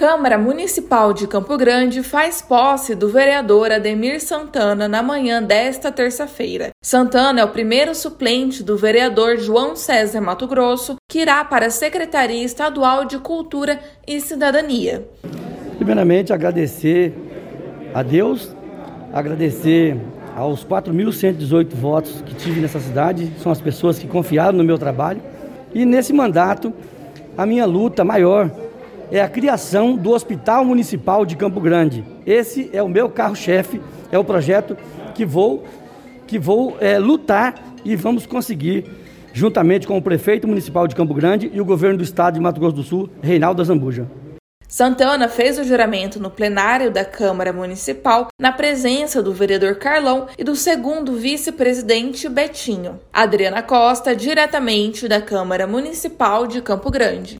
Câmara Municipal de Campo Grande faz posse do vereador Ademir Santana na manhã desta terça-feira. Santana é o primeiro suplente do vereador João César Mato Grosso, que irá para a Secretaria Estadual de Cultura e Cidadania. Primeiramente, agradecer a Deus, agradecer aos 4.118 votos que tive nessa cidade, são as pessoas que confiaram no meu trabalho. E nesse mandato, a minha luta maior é a criação do Hospital Municipal de Campo Grande. Esse é o meu carro-chefe, é o projeto que vou, que vou é, lutar e vamos conseguir, juntamente com o prefeito municipal de Campo Grande e o governo do estado de Mato Grosso do Sul, Reinaldo Zambuja. Santana fez o juramento no plenário da Câmara Municipal na presença do vereador Carlão e do segundo vice-presidente Betinho. Adriana Costa, diretamente da Câmara Municipal de Campo Grande.